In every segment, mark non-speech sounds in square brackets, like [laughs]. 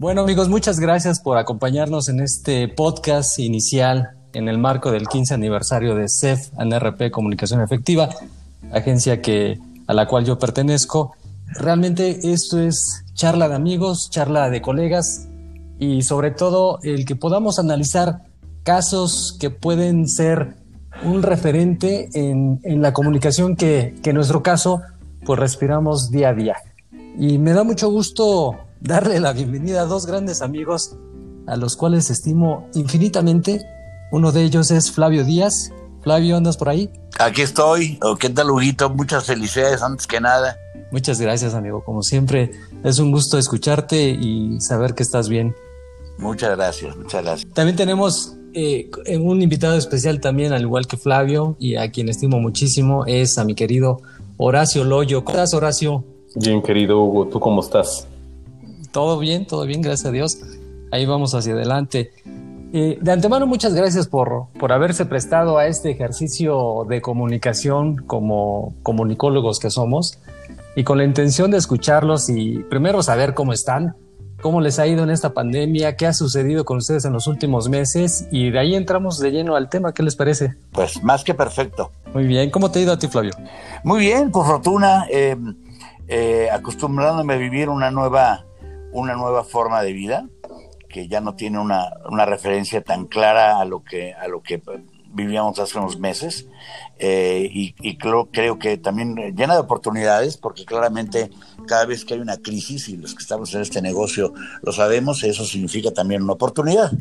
Bueno amigos, muchas gracias por acompañarnos en este podcast inicial en el marco del 15 aniversario de CEF NRP Comunicación Efectiva, agencia que, a la cual yo pertenezco. Realmente esto es charla de amigos, charla de colegas y sobre todo el que podamos analizar casos que pueden ser un referente en, en la comunicación que, que en nuestro caso pues respiramos día a día. Y me da mucho gusto darle la bienvenida a dos grandes amigos a los cuales estimo infinitamente. Uno de ellos es Flavio Díaz. Flavio, ¿andas por ahí? Aquí estoy. ¿Qué tal, Huguito? Muchas felicidades antes que nada. Muchas gracias, amigo. Como siempre, es un gusto escucharte y saber que estás bien. Muchas gracias, muchas gracias. También tenemos eh, un invitado especial también, al igual que Flavio, y a quien estimo muchísimo, es a mi querido Horacio Loyo. ¿Cómo estás, Horacio? Bien, querido Hugo, ¿tú cómo estás? Todo bien, todo bien, gracias a Dios. Ahí vamos hacia adelante. Eh, de antemano, muchas gracias por, por haberse prestado a este ejercicio de comunicación como comunicólogos que somos y con la intención de escucharlos y primero saber cómo están, cómo les ha ido en esta pandemia, qué ha sucedido con ustedes en los últimos meses y de ahí entramos de lleno al tema. ¿Qué les parece? Pues más que perfecto. Muy bien. ¿Cómo te ha ido a ti, Flavio? Muy bien, por fortuna, eh, eh, acostumbrándome a vivir una nueva, una nueva forma de vida que ya no tiene una, una referencia tan clara a lo que, a lo que vivíamos hace unos meses eh, y, creo, creo, que también llena de oportunidades porque claramente cada vez que hay una crisis y los que estamos en este negocio lo sabemos, eso significa también una oportunidad.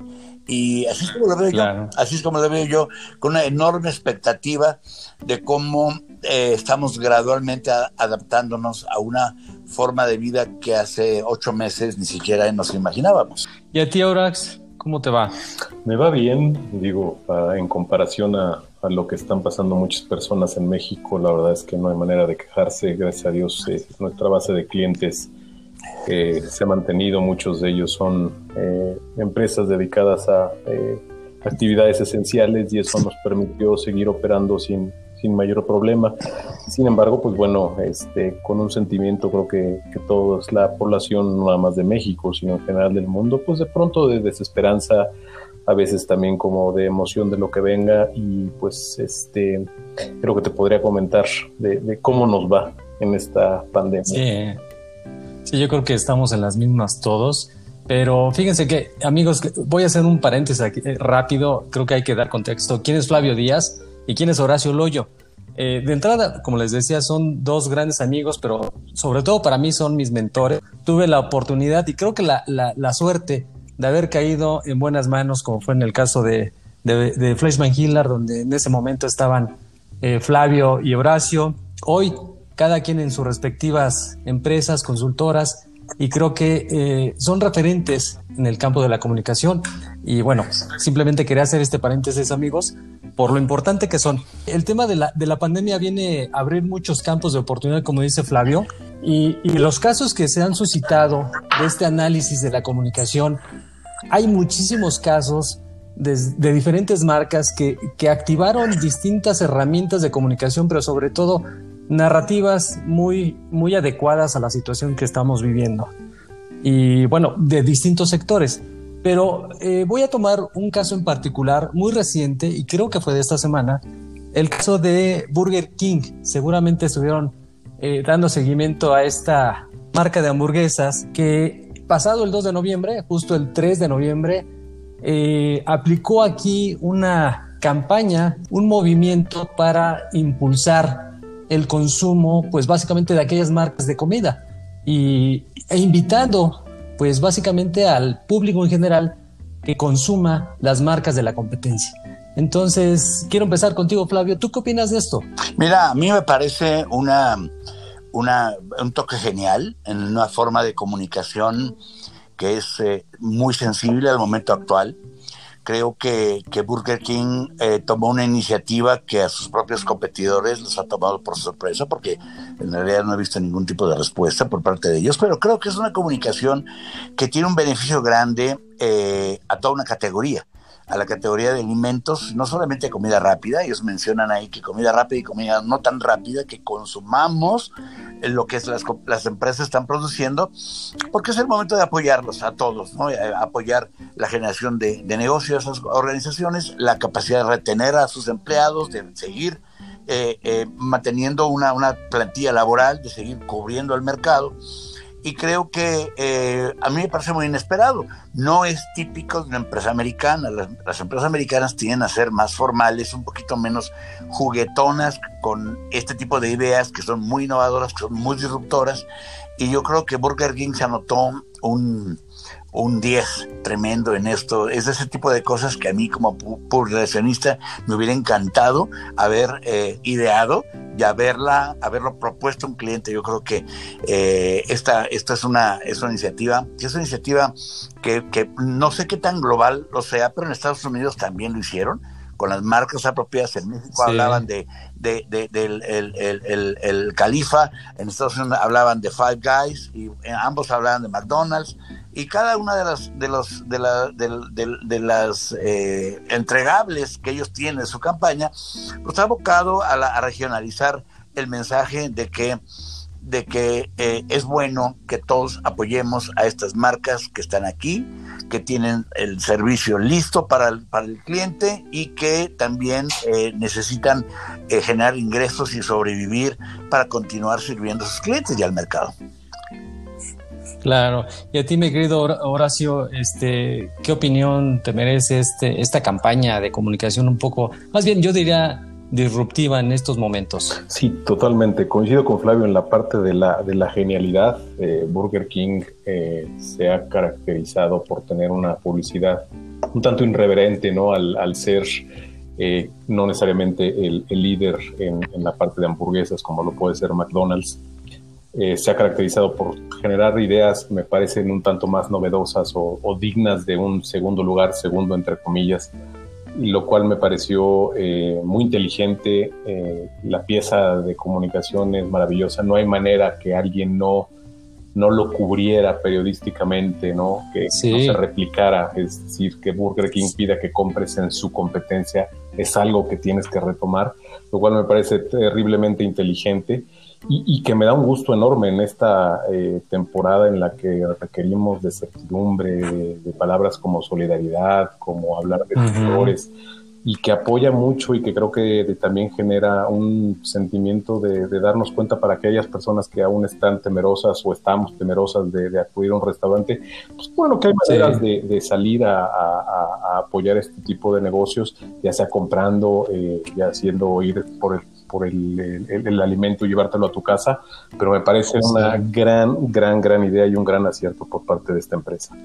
Y así es como lo veo yo, así es como lo veo yo, con una enorme expectativa de cómo eh, estamos gradualmente adaptándonos a una forma de vida que hace ocho meses ni siquiera nos imaginábamos. ¿Y a ti, Aurax? ¿Cómo te va? Me va bien, digo, en comparación a, lo que están pasando muchas personas en México, la verdad es que no hay manera de quejarse, gracias a Dios, eh, nuestra base de clientes eh, se ha mantenido, muchos de ellos son eh, empresas dedicadas a actividades esenciales y eso nos permitió seguir operando sin, sin mayor problema. Sin embargo, pues bueno, este, con un sentimiento creo que, que toda la población, no nada más de México, sino en general del mundo, pues de pronto de desesperanza, a veces también como de emoción de lo que venga y pues este, creo que te podría comentar de, cómo nos va en esta pandemia. Sí. yo creo que estamos en las mismas todos. Pero fíjense que, amigos, voy a hacer un paréntesis aquí eh, rápido. Creo que hay que dar contexto. ¿Quién es Flavio Díaz? ¿Y quién es Horacio Loyo? Eh, de entrada, como les decía, son dos grandes amigos, pero sobre todo para mí son mis mentores. Tuve la oportunidad y creo que la, la, suerte de haber caído en buenas manos, como fue en el caso de, de, de Hillard, donde en ese momento estaban eh, Flavio y Horacio. Hoy, cada quien en sus respectivas empresas, consultoras, y creo que eh, son referentes en el campo de la comunicación. Y bueno, simplemente quería hacer este paréntesis, amigos, por lo importante que son. El tema de la, de la pandemia viene a abrir muchos campos de oportunidad, como dice Flavio, y, y los casos que se han suscitado de este análisis de la comunicación, hay muchísimos casos de, de, diferentes marcas que, que activaron distintas herramientas de comunicación, pero sobre todo narrativas muy, muy adecuadas a la situación que estamos viviendo. Y bueno, de distintos sectores. Pero eh, voy a tomar un caso en particular muy reciente y creo que fue de esta semana, el caso de Burger King. Seguramente estuvieron eh, dando seguimiento a esta marca de hamburguesas que pasado el 2 de noviembre, justo el 3 de noviembre, eh, aplicó aquí una campaña, un movimiento para impulsar el consumo, pues básicamente de aquellas marcas de comida y, e invitando, pues básicamente al público en general que consuma las marcas de la competencia. Entonces, quiero empezar contigo, Flavio. ¿Tú qué opinas de esto? Mira, a mí me parece una, una un toque genial en una forma de comunicación que es eh, muy sensible al momento actual creo que, Burger King eh, tomó una iniciativa que a sus propios competidores les ha tomado por sorpresa, porque en realidad no he visto ningún tipo de respuesta por parte de ellos, pero creo que es una comunicación que tiene un beneficio grande eh, a toda una categoría. A la categoría de alimentos, no solamente comida rápida, ellos mencionan ahí que comida rápida y comida no tan rápida, que consumamos lo que las, las empresas están produciendo, porque es el momento de apoyarlos a todos, ¿no? Eh, apoyar la generación de, de negocios esas organizaciones, la capacidad de retener a sus empleados, de seguir eh, eh, manteniendo una, una plantilla laboral, de seguir cubriendo el mercado y creo que eh, a mí me parece muy inesperado. No es típico de una empresa americana. Las, empresas americanas tienden a ser más formales, un poquito menos juguetonas con este tipo de ideas que son muy innovadoras, que son muy disruptoras. Y yo creo que Burger King se anotó un, un 10 tremendo en esto. Es ese tipo de cosas que a mí como publicacionista me hubiera encantado haber eh, ideado y haberla, haberlo propuesto a un cliente. Yo creo que eh, esta, esta es, una, es una iniciativa, es una iniciativa que, que no sé qué tan global lo sea, pero en Estados Unidos también lo hicieron con las marcas apropiadas. En México hablaban de, de, del el, el, Califa, en Estados Unidos hablaban de Five Guys, y ambos hablaban de McDonald's, y cada una de las, de los, de, la, de, las eh, entregables que ellos tienen en su campaña, pues está abocado a, a regionalizar el mensaje de que de que eh, es bueno que todos apoyemos a estas marcas que están aquí, que tienen el servicio listo para el, para el cliente y que también eh, necesitan eh, generar ingresos y sobrevivir para continuar sirviendo a sus clientes y al mercado. Claro, y a ti, mi querido Horacio, este, ¿qué opinión te merece este, esta campaña de comunicación un poco, más bien yo diría disruptiva en estos momentos. Sí, totalmente. Coincido con Flavio en la parte de la, de la genialidad. Eh, Burger King eh, se ha caracterizado por tener una publicidad un tanto irreverente, ¿no? Al, ser eh, no necesariamente el, líder en, la parte de hamburguesas como lo puede ser McDonald's. Se ha caracterizado por generar ideas, me parecen un tanto más novedosas o, o dignas de un segundo lugar, segundo entre comillas, lo cual me pareció eh, muy inteligente. Eh, la pieza de comunicación es maravillosa. No hay manera que alguien no, no lo cubriera periodísticamente, ¿no? Que no se replicara. Es decir, que Burger King pida que compres en su competencia es algo que tienes que retomar, lo cual me parece terriblemente inteligente y, que me da un gusto enorme en esta eh, temporada en la que requerimos de certidumbre, de, palabras como solidaridad, como hablar de valores, y que apoya mucho y que creo que también genera un sentimiento de, darnos cuenta para aquellas personas que aún están temerosas o estamos temerosas de, acudir a un restaurante, pues bueno, que hay maneras de, salir a, apoyar este tipo de negocios, ya sea comprando, eh, ya haciendo ir por el por el, el, alimento y llevártelo a tu casa, pero me parece una gran, gran, gran idea y un gran acierto por parte de esta empresa.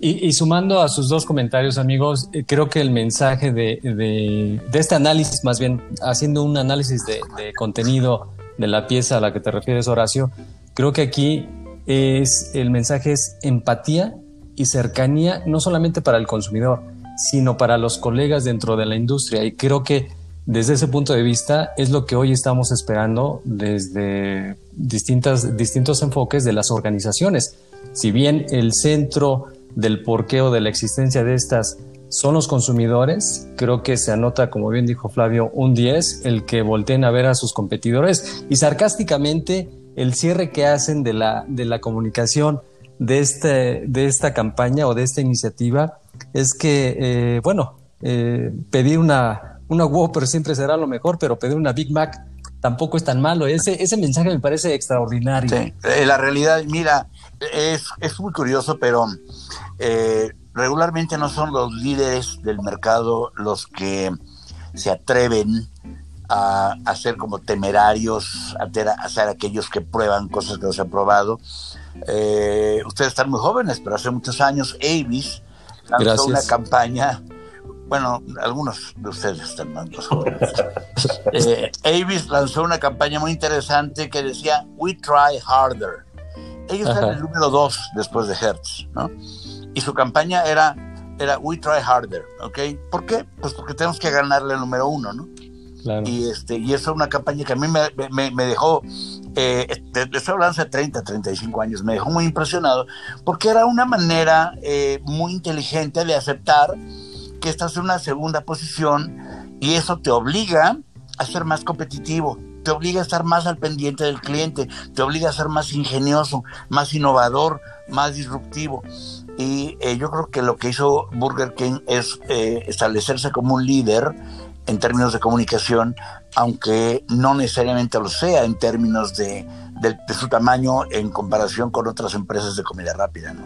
Y, sumando a sus dos comentarios, amigos, eh, creo que el mensaje de, de, este análisis, más bien haciendo un análisis de, de, contenido de la pieza a la que te refieres, Horacio, creo que aquí es el mensaje es empatía y cercanía, no solamente para el consumidor, sino para los colegas dentro de la industria. Y creo que desde ese punto de vista es lo que hoy estamos esperando desde distintas, distintos enfoques de las organizaciones. Si bien el centro del porqueo de la existencia de estas son los consumidores, creo que se anota, como bien dijo Flavio, un 10, el que volteen a ver a sus competidores y sarcásticamente el cierre que hacen de la, de la comunicación de, este, de esta campaña o de esta iniciativa es que, eh, bueno, eh, pedir una una Whopper siempre será lo mejor, pero pedir una Big Mac tampoco es tan malo. Ese, ese mensaje me parece extraordinario. Sí, eh, la realidad, mira, es, muy curioso, pero eh, regularmente no son los líderes del mercado los que se atreven a, hacer como temerarios, a, ser aquellos que prueban cosas que no se han probado. Eh, ustedes están muy jóvenes, pero hace muchos años Avis lanzó una campaña bueno, algunos de ustedes están más [laughs] jóvenes. eh, Avis lanzó una campaña muy interesante que decía We Try Harder. Ellos eran el número dos después de Hertz, ¿no? Y su campaña era, era We Try Harder, ¿ok? ¿Por qué? Pues porque tenemos que ganarle el número uno, ¿no? Claro. Y, este, y eso es una campaña que a mí me, me, me dejó, eh, estoy hablando hace 30, 35 años, me dejó muy impresionado, porque era una manera eh, muy inteligente de aceptar que estás en una segunda posición y eso te obliga a ser más competitivo, te obliga a estar más al pendiente del cliente, te obliga a ser más ingenioso, más innovador, más disruptivo. Y eh, yo creo que lo que hizo Burger King es eh, establecerse como un líder en términos de comunicación, aunque no necesariamente lo sea en términos de, su tamaño en comparación con otras empresas de comida rápida. ¿no?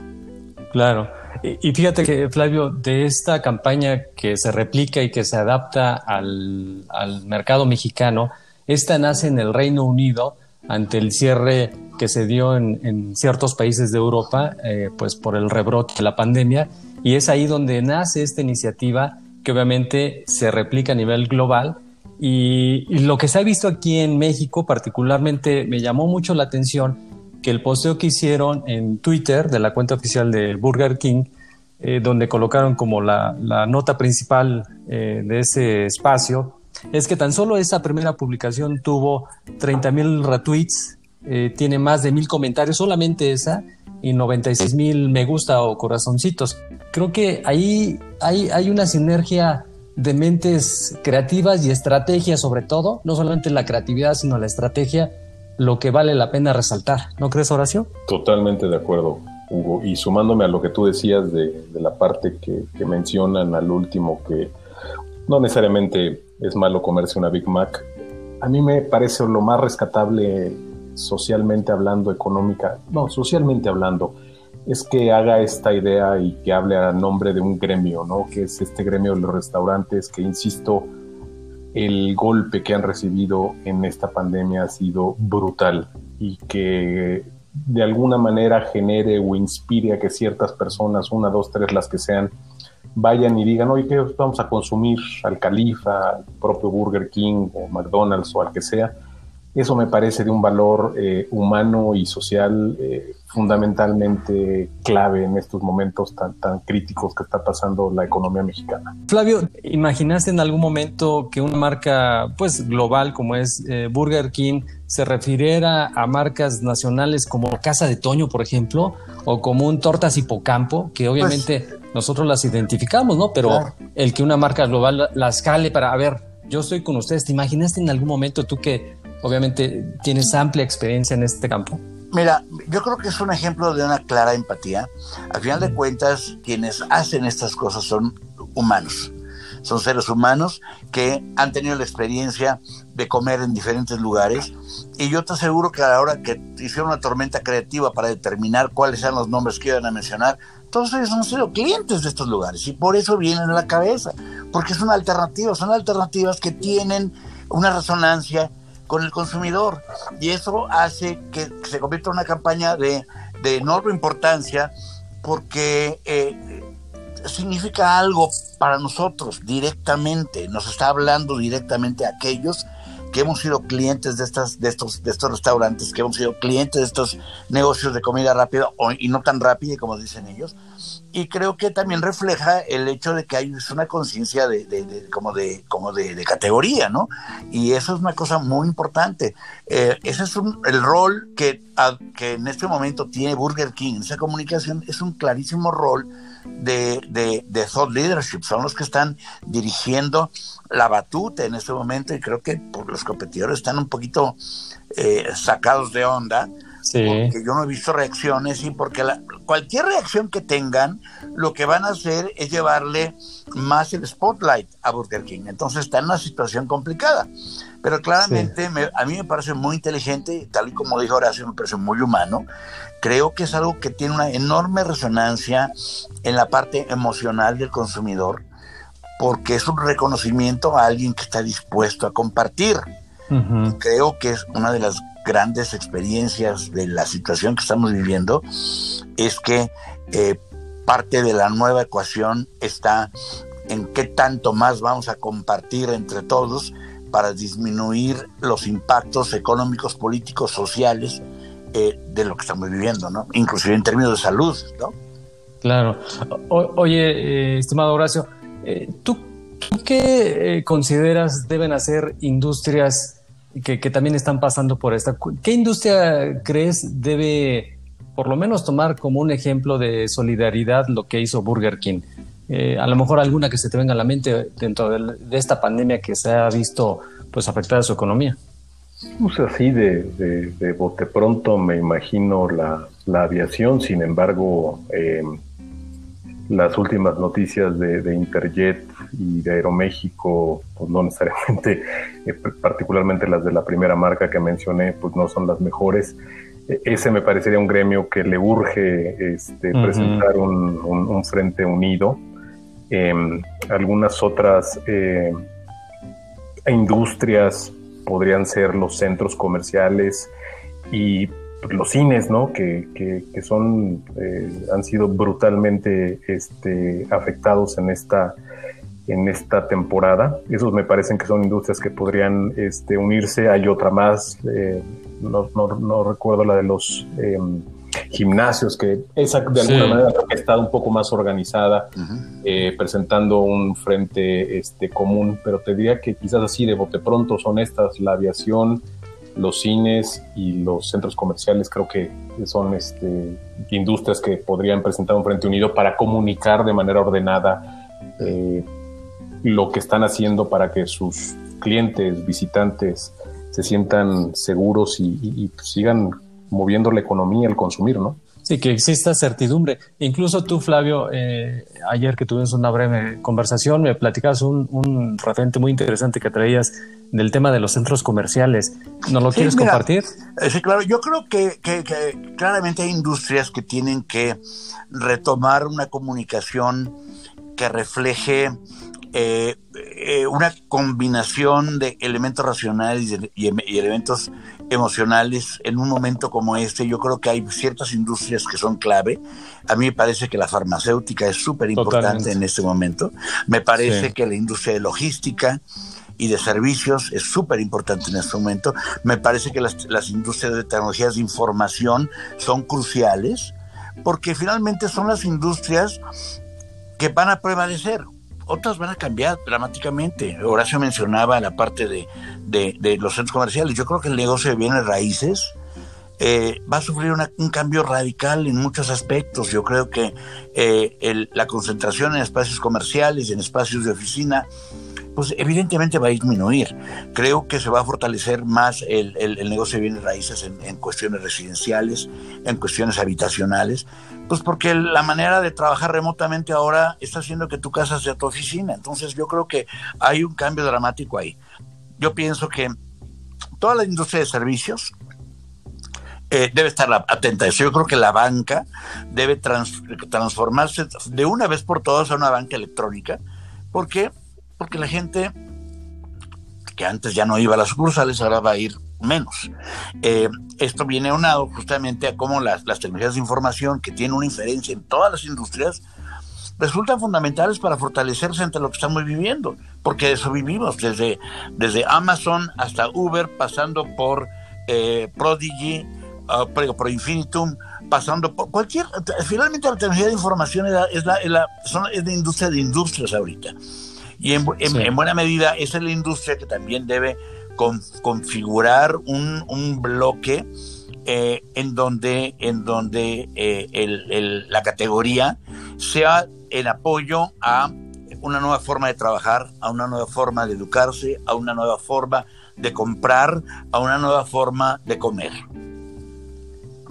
Claro. Y, fíjate que, Flavio, de esta campaña que se replica y que se adapta al, mercado mexicano, esta nace en el Reino Unido ante el cierre que se dio en, ciertos países de Europa, eh, pues por el rebrote de la pandemia, y es ahí donde nace esta iniciativa que obviamente se replica a nivel global. y lo que se ha visto aquí en México particularmente me llamó mucho la atención que el posteo que hicieron en Twitter de la cuenta oficial de Burger King, eh, donde colocaron como la, nota principal eh, de ese espacio, es que tan solo esa primera publicación tuvo 30 mil retweets, eh, tiene más de mil comentarios, solamente esa, y 96 mil me gusta o corazoncitos. Creo que ahí hay, hay una sinergia de mentes creativas y estrategias sobre todo, no solamente la creatividad, sino la estrategia lo que vale la pena resaltar. ¿No crees, Horacio? Totalmente de acuerdo, Hugo. Y sumándome a lo que tú decías de, la parte que, mencionan al último, que no necesariamente es malo comerse una Big Mac, a mí me parece lo más rescatable socialmente hablando, económica, no, socialmente hablando, es que haga esta idea y que hable a nombre de un gremio, ¿no? Que es este gremio de los restaurantes que, insisto, el golpe que han recibido en esta pandemia ha sido brutal y que de alguna manera genere o inspire a que ciertas personas, una, dos, tres, las que sean, vayan y digan, oye, ¿qué vamos a consumir? Al Califa, al propio Burger King o McDonald's o al que sea. Eso me parece de un valor eh, humano y social eh, fundamentalmente clave en estos momentos tan, tan críticos que está pasando la economía mexicana. Flavio, ¿imaginaste en algún momento que una marca pues global como es eh, Burger King se refiriera a marcas nacionales como Casa de Toño, por ejemplo, o como un Tortas Hipocampo, que obviamente pues, nosotros las identificamos, ¿no? Pero el que una marca global las cale para, a ver, yo estoy con ustedes, ¿te imaginaste en algún momento tú que obviamente tienes amplia experiencia en este campo? Mira, yo creo que es un ejemplo de una clara empatía. Al final de cuentas, quienes hacen estas cosas son humanos. Son seres humanos que han tenido la experiencia de comer en diferentes lugares. Y yo te aseguro que a la hora que hicieron una tormenta creativa para determinar cuáles eran los nombres que iban a mencionar, todos ellos han sido clientes de estos lugares y por eso vienen a la cabeza, porque es una alternativa, son alternativas que tienen una resonancia con el consumidor. Y eso hace que se convierta en una campaña de, enorme importancia porque eh, significa algo para nosotros directamente, nos está hablando directamente a aquellos que hemos sido clientes de, estas, de, estos, de estos restaurantes, que hemos sido clientes de estos negocios de comida rápida y no tan rápida como dicen ellos. Y creo que también refleja el hecho de que hay una conciencia de, como, de, como de, categoría, ¿no? Y eso es una cosa muy importante. Eh, ese es el rol que, que en este momento tiene Burger King. Esa comunicación es un clarísimo rol de, de, thought leadership. Son los que están dirigiendo la batuta en este momento y creo que pues, los competidores están un poquito eh, sacados de onda. Porque yo no he visto reacciones y porque cualquier reacción que tengan, lo que van a hacer es llevarle más el spotlight a Burger King. Entonces está en una situación complicada. Pero claramente a mí me parece muy inteligente, tal y como dijo Horacio, me parece muy humano. Creo que es algo que tiene una enorme resonancia en la parte emocional del consumidor porque es un reconocimiento a alguien que está dispuesto a compartir. Creo que es una de las grandes experiencias de la situación que estamos viviendo, es que eh, parte de la nueva ecuación está en qué tanto más vamos a compartir entre todos para disminuir los impactos económicos, políticos, sociales eh, de lo que estamos viviendo, ¿no? Inclusive en términos de salud, ¿no? Claro. oye, eh, estimado Horacio, eh, ¿tú, qué consideras deben hacer industrias que, también están pasando por esta? ¿Qué industria crees debe por lo menos tomar como un ejemplo de solidaridad lo que hizo Burger King? eh, a lo mejor alguna que se te venga a la mente dentro de, esta pandemia que se ha visto pues afectada su economía. Pues así de, de, bote pronto me imagino la, la aviación, sin embargo, eh, las últimas noticias de, Interjet y de Aeroméxico, pues no necesariamente, [laughs] eh, particularmente las de la primera marca que mencioné, pues no son las mejores. E, ese me parecería un gremio que le urge este, presentar un, frente unido. Em, algunas otras eh, industrias podrían ser los centros comerciales y los cines, ¿no? Que, que, son, eh, han sido brutalmente este, afectados en esta, en esta temporada. Esos me parecen que son industrias que podrían este, unirse. Hay otra más, eh, no, no, recuerdo la de los em, gimnasios, que esa de alguna manera ha estado un poco más organizada, eh, presentando un frente este, común, pero te diría que quizás así de bote pronto son estas, la aviación, los cines y los centros comerciales creo que son este, industrias que podrían presentar un frente unido para comunicar de manera ordenada eh, lo que están haciendo para que sus clientes, visitantes, se sientan seguros y, sigan moviendo la economía, el consumir, ¿no? Sí, que exista certidumbre. Incluso tú, Flavio, eh, ayer que tuvimos una breve conversación, me platicabas un, un referente muy interesante que traías del tema de los centros comerciales. ¿Nos lo quieres compartir? Eh, sí, claro. Yo creo que, claramente hay industrias que tienen que retomar una comunicación que refleje eh, eh, una combinación de elementos racionales y, elementos emocionales en un momento como este. Yo creo que hay ciertas industrias que son clave. A mí me parece que la farmacéutica es súper importante en este momento. Me parece que la industria de logística, y de servicios es súper importante en este momento. Me parece que las, las industrias de tecnologías de información son cruciales porque finalmente son las industrias que van a prevalecer. Otras van a cambiar dramáticamente. Horacio mencionaba la parte de, de, los centros comerciales. Yo creo que el negocio de bienes raíces eh, va a sufrir un cambio radical en muchos aspectos. Yo creo que eh, la concentración en espacios comerciales, en espacios de oficina, pues evidentemente va a disminuir. Creo que se va a fortalecer más el, negocio de bienes raíces en, cuestiones residenciales, en cuestiones habitacionales, pues porque la manera de trabajar remotamente ahora está haciendo que tu casa sea tu oficina. Entonces yo creo que hay un cambio dramático ahí. Yo pienso que toda la industria de servicios, eh, debe estar atenta a eso. Yo creo que la banca debe transformarse de una vez por todas a una banca electrónica, porque porque la gente que antes ya no iba a las sucursales, ahora va a ir menos. Eh, esto viene aunado justamente a cómo las, tecnologías de información, que tienen una inferencia en todas las industrias, resultan fundamentales para fortalecerse ante lo que estamos viviendo, porque eso vivimos, desde, desde Amazon hasta Uber, pasando por eh, Prodigy, uh, por Infinitum, pasando por cualquier... Finalmente la tecnología de información es, la, es de industria de industrias ahorita. Y en, buena medida esa es la industria que también debe configurar un, bloque eh, en donde, en donde eh, la categoría sea el apoyo a una nueva forma de trabajar, a una nueva forma de educarse, a una nueva forma de comprar, a una nueva forma de comer.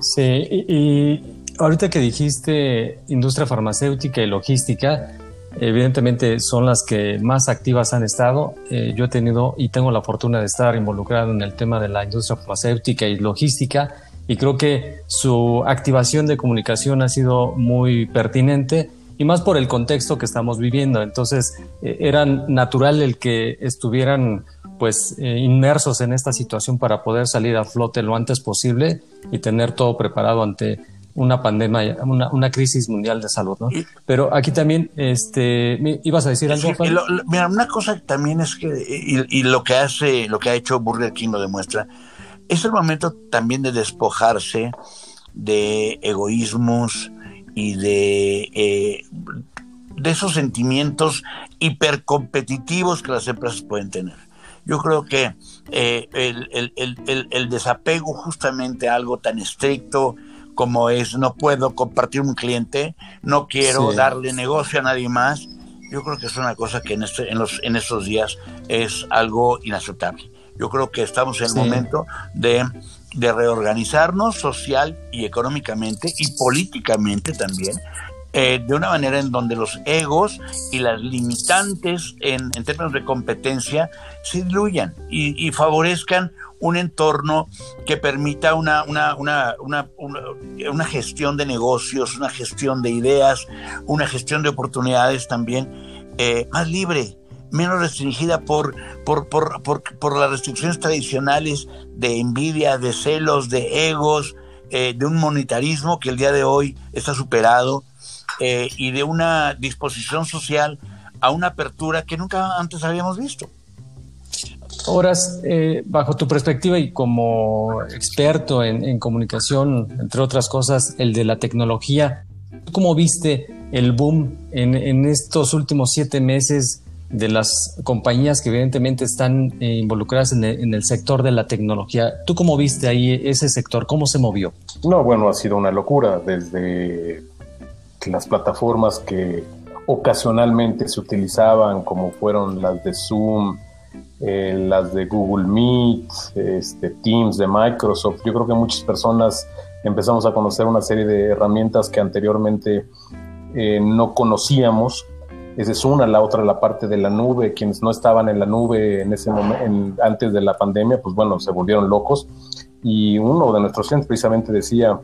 Sí, y ahorita que dijiste industria farmacéutica y logística, evidentemente son las que más activas han estado. Eh, yo he tenido y tengo la fortuna de estar involucrado en el tema de la industria farmacéutica y logística y creo que su activación de comunicación ha sido muy pertinente y más por el contexto que estamos viviendo. Entonces eh, era natural el que estuvieran pues eh, inmersos en esta situación para poder salir a flote lo antes posible y tener todo preparado ante una pandemia, una, una, crisis mundial de salud, ¿no? Pero aquí también, este, ibas a decir algo. mira, una cosa también es que, y, lo que hace, lo que ha hecho Burger King lo demuestra, es el momento también de despojarse de egoísmos y de, eh, de esos sentimientos hipercompetitivos que las empresas pueden tener. Yo creo que eh, el, el, el, el, desapego justamente a algo tan estricto, como es no puedo compartir un cliente, no quiero darle negocio a nadie más. Yo creo que es una cosa que en, este, en, los, en estos días es algo inaceptable. Yo creo que estamos en el momento de, de reorganizarnos social y económicamente y políticamente también eh, de una manera en donde los egos y las limitantes en, términos de competencia se diluyan y, favorezcan un entorno que permita una, una, una, una, gestión de negocios, una gestión de ideas, una gestión de oportunidades también eh, más libre, menos restringida por, por, por, por, las restricciones tradicionales de envidia, de celos, de egos, eh, de un monetarismo que el día de hoy está superado eh, y de una disposición social a una apertura que nunca antes habíamos visto. Horas, eh, bajo tu perspectiva y como experto en, comunicación, entre otras cosas, el de la tecnología, ¿cómo viste el boom en, estos últimos siete meses de las compañías que evidentemente están eh, involucradas en el, en el, sector de la tecnología? ¿Tú cómo viste ahí ese sector? ¿Cómo se movió? No, bueno, ha sido una locura desde las plataformas que ocasionalmente se utilizaban, como fueron las de Zoom, eh, las de Google Meet, este, Teams de Microsoft. Yo creo que muchas personas empezamos a conocer una serie de herramientas que anteriormente eh, no conocíamos. Esa es una, la otra la parte de la nube. Quienes no estaban en la nube en ese momento, antes de la pandemia, pues bueno, se volvieron locos. Y uno de nuestros clientes precisamente decía,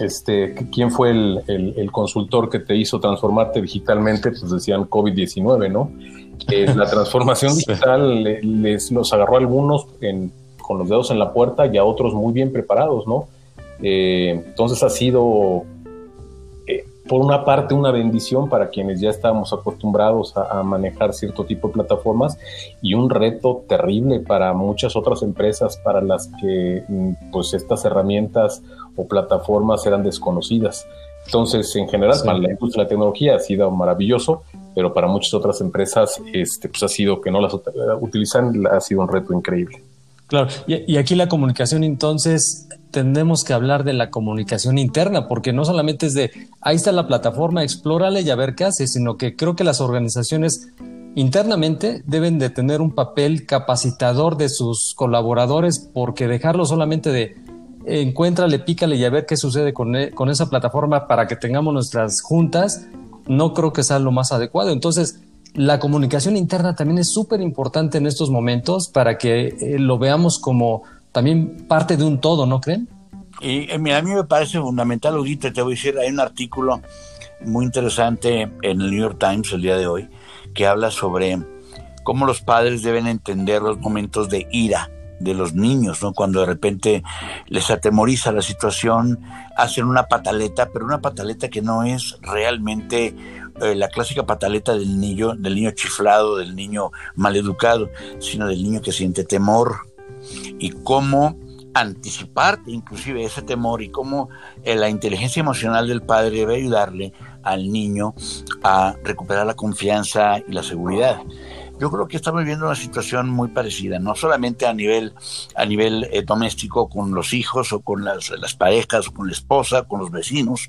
este, quién fue el, consultor que te hizo transformarte digitalmente, pues decían COVID-19, ¿no? Eh, la transformación [laughs] digital les, los agarró a algunos con los dedos en la puerta y a otros muy bien preparados, ¿no? Eh, entonces ha sido por una parte una bendición para quienes ya estamos acostumbrados a, manejar cierto tipo de plataformas y un reto terrible para muchas otras empresas para las que mm, pues estas herramientas o plataformas eran desconocidas. Entonces, en general, para la industria de la tecnología ha sido maravilloso, pero para muchas otras empresas este, pues ha sido que no las utilizan, ha sido un reto increíble. Claro, y, aquí la comunicación entonces tenemos que hablar de la comunicación interna, porque no solamente es de, ahí está la plataforma, explórale y a ver qué hace, sino que creo que las organizaciones internamente deben de tener un papel capacitador de sus colaboradores, porque dejarlo solamente de encuéntrale, pícale y a ver qué sucede con, e, con esa plataforma para que tengamos nuestras juntas, no creo que sea lo más adecuado. Entonces, la comunicación interna también es súper importante en estos momentos para que eh, lo veamos como también parte de un todo, ¿no creen? Y a mí me parece fundamental, ahorita te voy a decir, hay un artículo muy interesante en el New York Times el día de hoy que habla sobre cómo los padres deben entender los momentos de ira de los niños, ¿no? Cuando de repente les atemoriza la situación, hacen una pataleta, pero una pataleta que no es realmente eh, la clásica pataleta del niño, del niño chiflado, del niño maleducado, sino del niño que siente temor. Y cómo anticiparte inclusive ese temor y cómo eh, la inteligencia emocional del padre debe ayudarle al niño a recuperar la confianza y la seguridad. Yo creo que estamos viviendo una situación muy parecida, no solamente a nivel, a nivel eh, doméstico con los hijos o con las, las parejas o con la esposa, con los vecinos,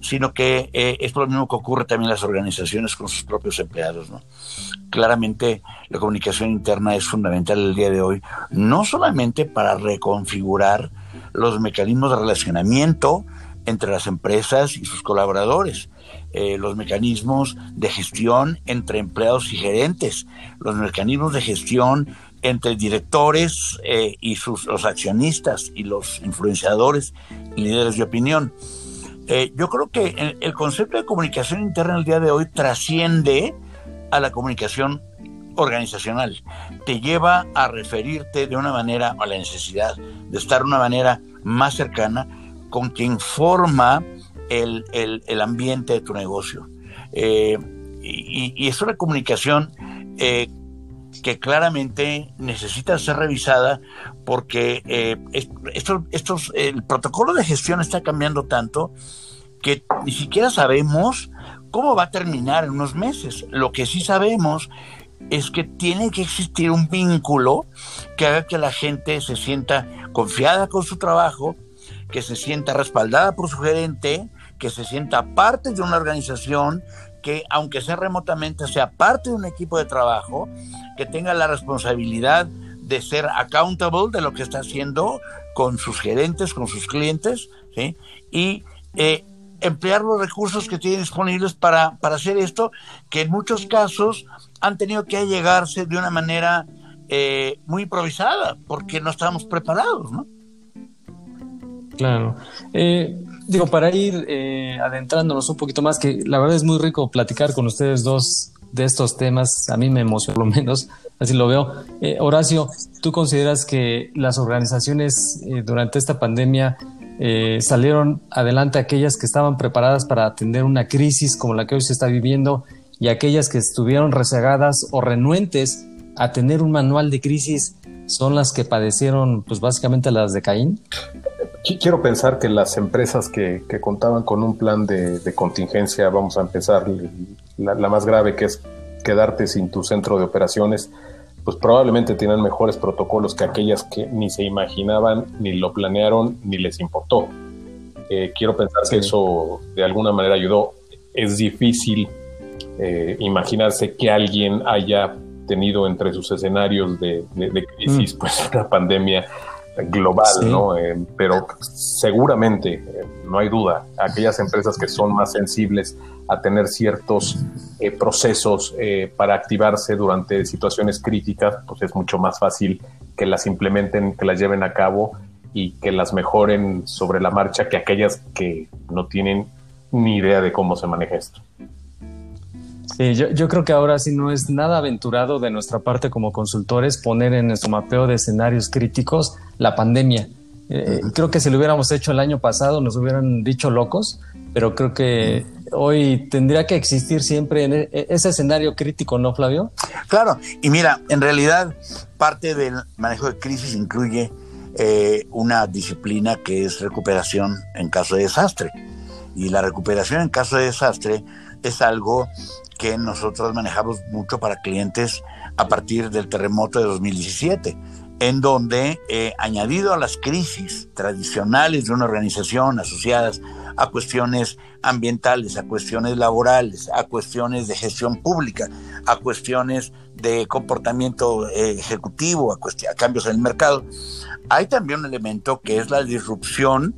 sino que eh, es lo mismo que ocurre también en las organizaciones con sus propios empleados. ¿no? Claramente la comunicación interna es fundamental el día de hoy, no solamente para reconfigurar los mecanismos de relacionamiento entre las empresas y sus colaboradores, eh, los mecanismos de gestión entre empleados y gerentes, los mecanismos de gestión entre directores eh, y sus, los accionistas y los influenciadores y líderes de opinión. Eh, yo creo que el, concepto de comunicación interna el día de hoy trasciende a la comunicación organizacional. Te lleva a referirte de una manera, a la necesidad de estar de una manera más cercana con quien forma el, ambiente de tu negocio. Eh, y, es una comunicación eh, que claramente necesita ser revisada porque eh, esto, estos, el protocolo de gestión está cambiando tanto que ni siquiera sabemos cómo va a terminar en unos meses. Lo que sí sabemos es que tiene que existir un vínculo que haga que la gente se sienta confiada con su trabajo, que se sienta respaldada por su gerente, que se sienta parte de una organización, que aunque sea remotamente, sea parte de un equipo de trabajo, que tenga la responsabilidad de ser accountable de lo que está haciendo con sus gerentes, con sus clientes, ¿sí? y eh, emplear los recursos que tiene disponibles para, para hacer esto, que en muchos casos han tenido que llegarse de una manera eh, muy improvisada, porque no estábamos preparados, ¿no? Claro. Eh, digo, para ir eh, adentrándonos un poquito más, que la verdad es muy rico platicar con ustedes dos de estos temas, a mí me emociona [laughs] por lo menos, así lo veo. Horacio, ¿tú consideras que las organizaciones durante esta pandemia salieron adelante aquellas que estaban preparadas para atender una crisis como la que hoy se está viviendo y aquellas que estuvieron rezagadas o renuentes a tener un manual de crisis son las que padecieron, pues básicamente las de Caín? Quiero pensar que las empresas que, contaban con un plan de, contingencia, vamos a empezar, la, más grave que es quedarte sin tu centro de operaciones, pues probablemente tienen mejores protocolos que aquellas que ni se imaginaban, ni lo planearon, ni les importó. Eh, quiero pensar que eso de alguna manera ayudó. Es difícil eh, imaginarse que alguien haya tenido entre sus escenarios de, crisis, mm. pues una pandemia global, ¿no? Eh, pero seguramente, eh, no hay duda, aquellas empresas que son más sensibles a tener ciertos eh, procesos para activarse durante situaciones críticas, pues es mucho más fácil que las implementen, que las lleven a cabo y que las mejoren sobre la marcha que aquellas que no tienen ni idea de cómo se maneja esto. Sí, yo, creo que ahora sí no es nada aventurado de nuestra parte como consultores poner en nuestro mapeo de escenarios críticos la pandemia. Eh, creo que si lo hubiéramos hecho el año pasado nos hubieran dicho locos, pero creo que hoy tendría que existir siempre en e, ese escenario crítico, ¿no, Flavio? Claro, y mira, en realidad parte del manejo de crisis incluye eh, una disciplina que es recuperación en caso de desastre. Y la recuperación en caso de desastre es algo que nosotros manejamos mucho para clientes a partir del terremoto de 2017, en donde, eh, añadido a las crisis tradicionales de una organización asociadas a cuestiones ambientales, a cuestiones laborales, a cuestiones de gestión pública, a cuestiones de comportamiento eh, ejecutivo, a, a, cambios en el mercado, hay también un elemento que es la disrupción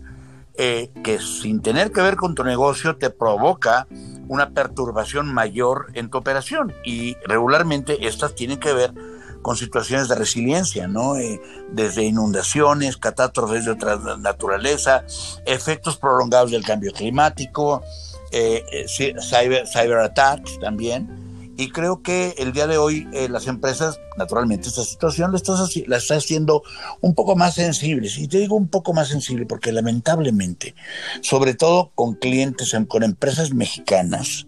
eh, que sin tener que ver con tu negocio te provoca una perturbación mayor en tu operación y regularmente estas tienen que ver con situaciones de resiliencia, ¿no? Eh, desde inundaciones, catástrofes de otra naturaleza, efectos prolongados del cambio climático, eh, eh, cyber, cyber attacks también, y creo que el día de hoy eh, las empresas, naturalmente, esta situación la, la está haciendo un poco más sensibles. Y te digo un poco más sensible porque lamentablemente, sobre todo con clientes, con empresas mexicanas,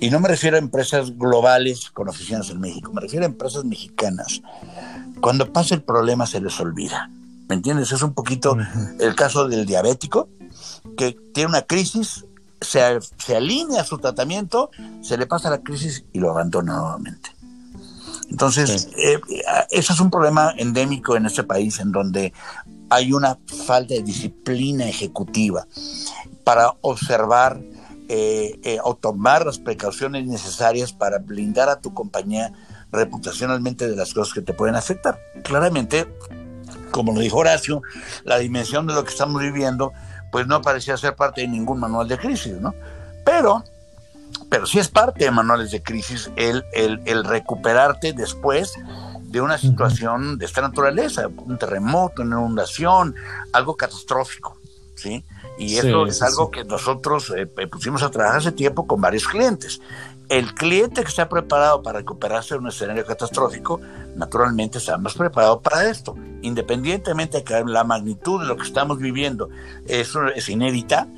y no me refiero a empresas globales con oficinas en México, me refiero a empresas mexicanas, cuando pasa el problema se les olvida. ¿Me entiendes? Es un poquito el caso del diabético, que tiene una crisis, se, alinea su tratamiento, se le pasa la crisis y lo abandona nuevamente. Entonces, eh, eso es un problema endémico en este país en donde hay una falta de disciplina ejecutiva para observar eh, eh, o tomar las precauciones necesarias para blindar a tu compañía reputacionalmente de las cosas que te pueden afectar. Claramente, como lo dijo Horacio, la dimensión de lo que estamos viviendo pues no parecía ser parte de ningún manual de crisis, ¿no? Pero, pero sí es parte de manuales de crisis el, el, recuperarte después de una situación de esta naturaleza, un terremoto, una inundación, algo catastrófico, ¿sí? Y eso es algo que nosotros eh, pusimos a trabajar hace tiempo con varios clientes. El cliente que está preparado para recuperarse de un escenario catastrófico, naturalmente está más preparado para esto. Independientemente de que la magnitud de lo que estamos viviendo es, es inédita,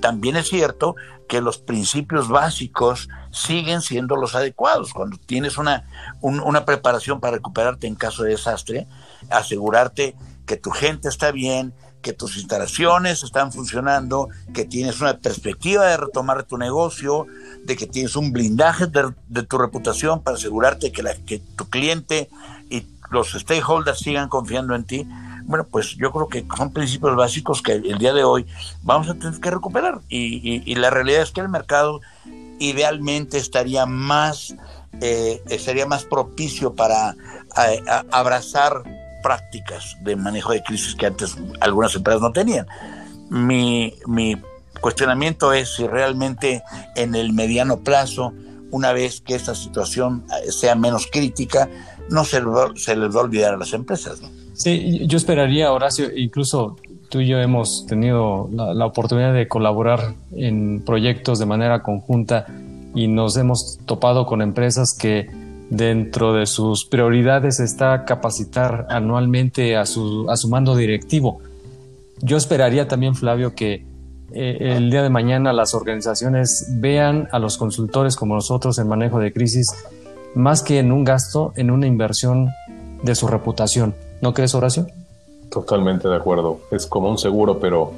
también es cierto que los principios básicos siguen siendo los adecuados. Cuando tienes una, una preparación para recuperarte en caso de desastre, asegurarte que tu gente está bien, que tus instalaciones están funcionando, que tienes una perspectiva de retomar tu negocio, de que tienes un blindaje de, tu reputación para asegurarte que, tu cliente y los stakeholders sigan confiando en ti, bueno, pues yo creo que son principios básicos que el día de hoy vamos a tener que recuperar. Y, la realidad es que el mercado idealmente estaría más, eh, más propicio para abrazar prácticas de manejo de crisis que antes algunas empresas no tenían. Mi, mi cuestionamiento es si realmente en el mediano plazo, una vez que esta situación eh, sea menos crítica, no se, se les va a olvidar a las empresas. Sí, yo esperaría, Horacio, incluso tú y yo hemos tenido la, oportunidad de colaborar en proyectos de manera conjunta y nos hemos topado con empresas que dentro de sus prioridades está capacitar anualmente a su, a su mando directivo. Yo esperaría también, Flavio, que eh, el día de mañana las organizaciones vean a los consultores como nosotros en manejo de crisis más que en un gasto, en una inversión de su reputación. ¿No crees, Horacio? Totalmente de acuerdo. Es como un seguro, pero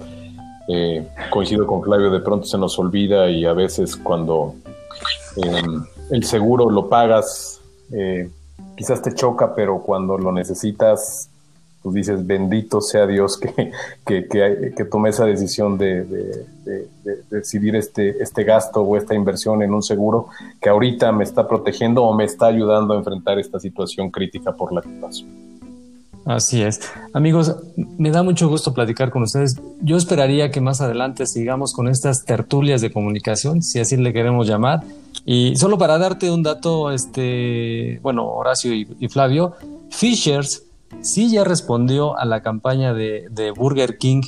eh, coincido con Flavio, de pronto se nos olvida y a veces cuando em, el seguro lo pagas, eh, quizás te choca, pero cuando lo necesitas pues dices, bendito sea Dios que, que, que, tome esa decisión de, decidir este, este gasto o esta inversión en un seguro que ahorita me está protegiendo o me está ayudando a enfrentar esta situación crítica por la que paso. Así es. Amigos, me da mucho gusto platicar con ustedes. Yo esperaría que más adelante sigamos con estas tertulias de comunicación, si así le queremos llamar. Y solo para darte un dato, este, bueno, Horacio y, y Flavio, Fishers sí ya respondió a la campaña de, Burger King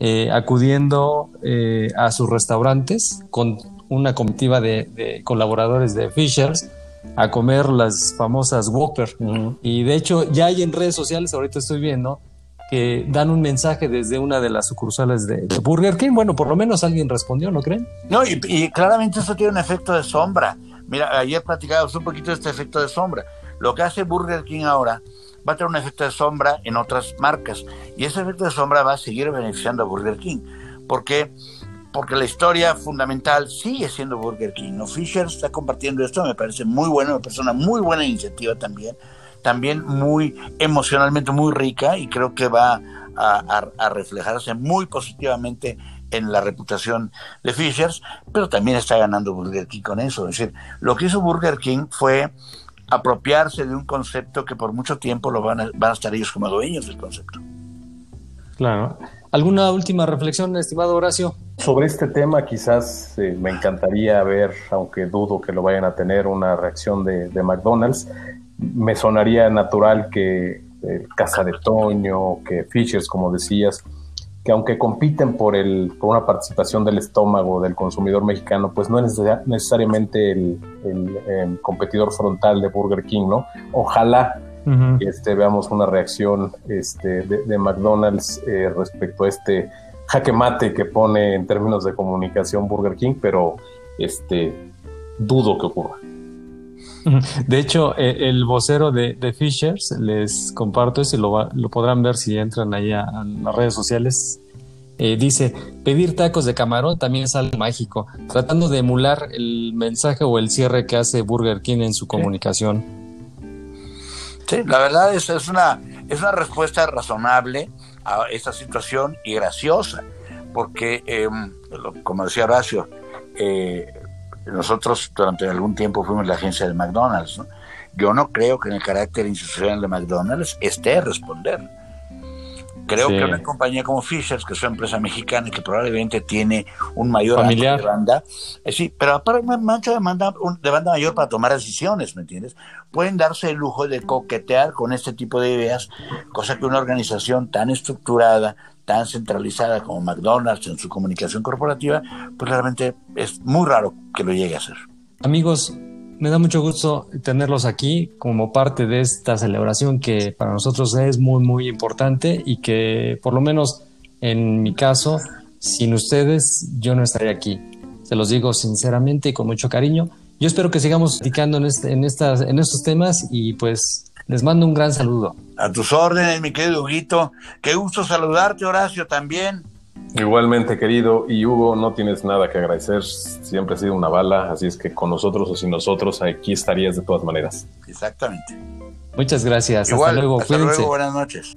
eh, acudiendo eh, a sus restaurantes con una comitiva de, colaboradores de Fishers a comer las famosas Whopper. Y de hecho ya hay en redes sociales, ahorita estoy viendo, que dan un mensaje desde una de las sucursales de, Burger King. Bueno, por lo menos alguien respondió, ¿no creen? No, y, y claramente eso tiene un efecto de sombra. Mira, ayer platicábamos un poquito de este efecto de sombra. Lo que hace Burger King ahora va a tener un efecto de sombra en otras marcas. Y ese efecto de sombra va a seguir beneficiando a Burger King. ¿Por qué? Porque la historia fundamental sigue siendo Burger King. ¿no? Fisher está compartiendo esto, me parece muy bueno, me parece una muy buena iniciativa también. También muy emocionalmente muy rica y creo que va a, reflejarse muy positivamente en la reputación de Fishers, pero también está ganando Burger King con eso. Es decir, lo que hizo Burger King fue apropiarse de un concepto que por mucho tiempo lo van a, van a estar ellos como dueños del concepto. Claro. ¿Alguna última reflexión, estimado Horacio? Sobre este tema quizás eh, me encantaría ver, aunque dudo que lo vayan a tener, una reacción de, de McDonald's. Me sonaría natural que eh, Casa de Toño, que Fishers, como decías, que aunque compiten por, el, por una participación del estómago del consumidor mexicano, pues no es necesariamente el, el, competidor frontal de Burger King, ¿no? Ojalá este, veamos una reacción este, de, McDonald's eh, respecto a este jaque mate que pone en términos de comunicación Burger King, pero este, dudo que ocurra. De hecho, e, el vocero de, Fishers, les comparto eso y lo, lo podrán ver si entran ahí a, las redes sociales. Eh, dice, pedir tacos de camarón también es algo mágico, tratando de emular el mensaje o el cierre que hace Burger King en su comunicación. Sí, la verdad es, es, una, es una respuesta razonable a esta situación y graciosa, porque, em, como decía Horacio, eh, nosotros durante algún tiempo fuimos la agencia de McDonald's. Yo no creo que en el carácter institucional de McDonald's esté responder. Creo que una compañía como Fishers, que es una empresa mexicana y que probablemente tiene un mayor de banda, eh, sí, pero aparte mancha de banda, de banda mayor para tomar decisiones, ¿me entiendes? Pueden darse el lujo de coquetear con este tipo de ideas, cosa que una organización tan estructurada, tan centralizada como McDonald's en su comunicación corporativa, pues realmente es muy raro que lo llegue a hacer. Amigos, me da mucho gusto tenerlos aquí como parte de esta celebración que para nosotros es muy, muy importante y que por lo menos en mi caso, sin ustedes yo no estaría aquí. Se los digo sinceramente y con mucho cariño. Yo espero que sigamos platicando en, este, en, estas, en estos temas y pues les mando un gran saludo. A tus órdenes, mi querido Huguito. Qué gusto saludarte, Horacio, también. Igualmente, querido. Y Hugo, no tienes nada que agradecer. Siempre ha sido una bala, así es que con nosotros o sin nosotros, aquí estarías de todas maneras. Exactamente. Muchas gracias. hasta luego. Hasta luego. Buenas noches.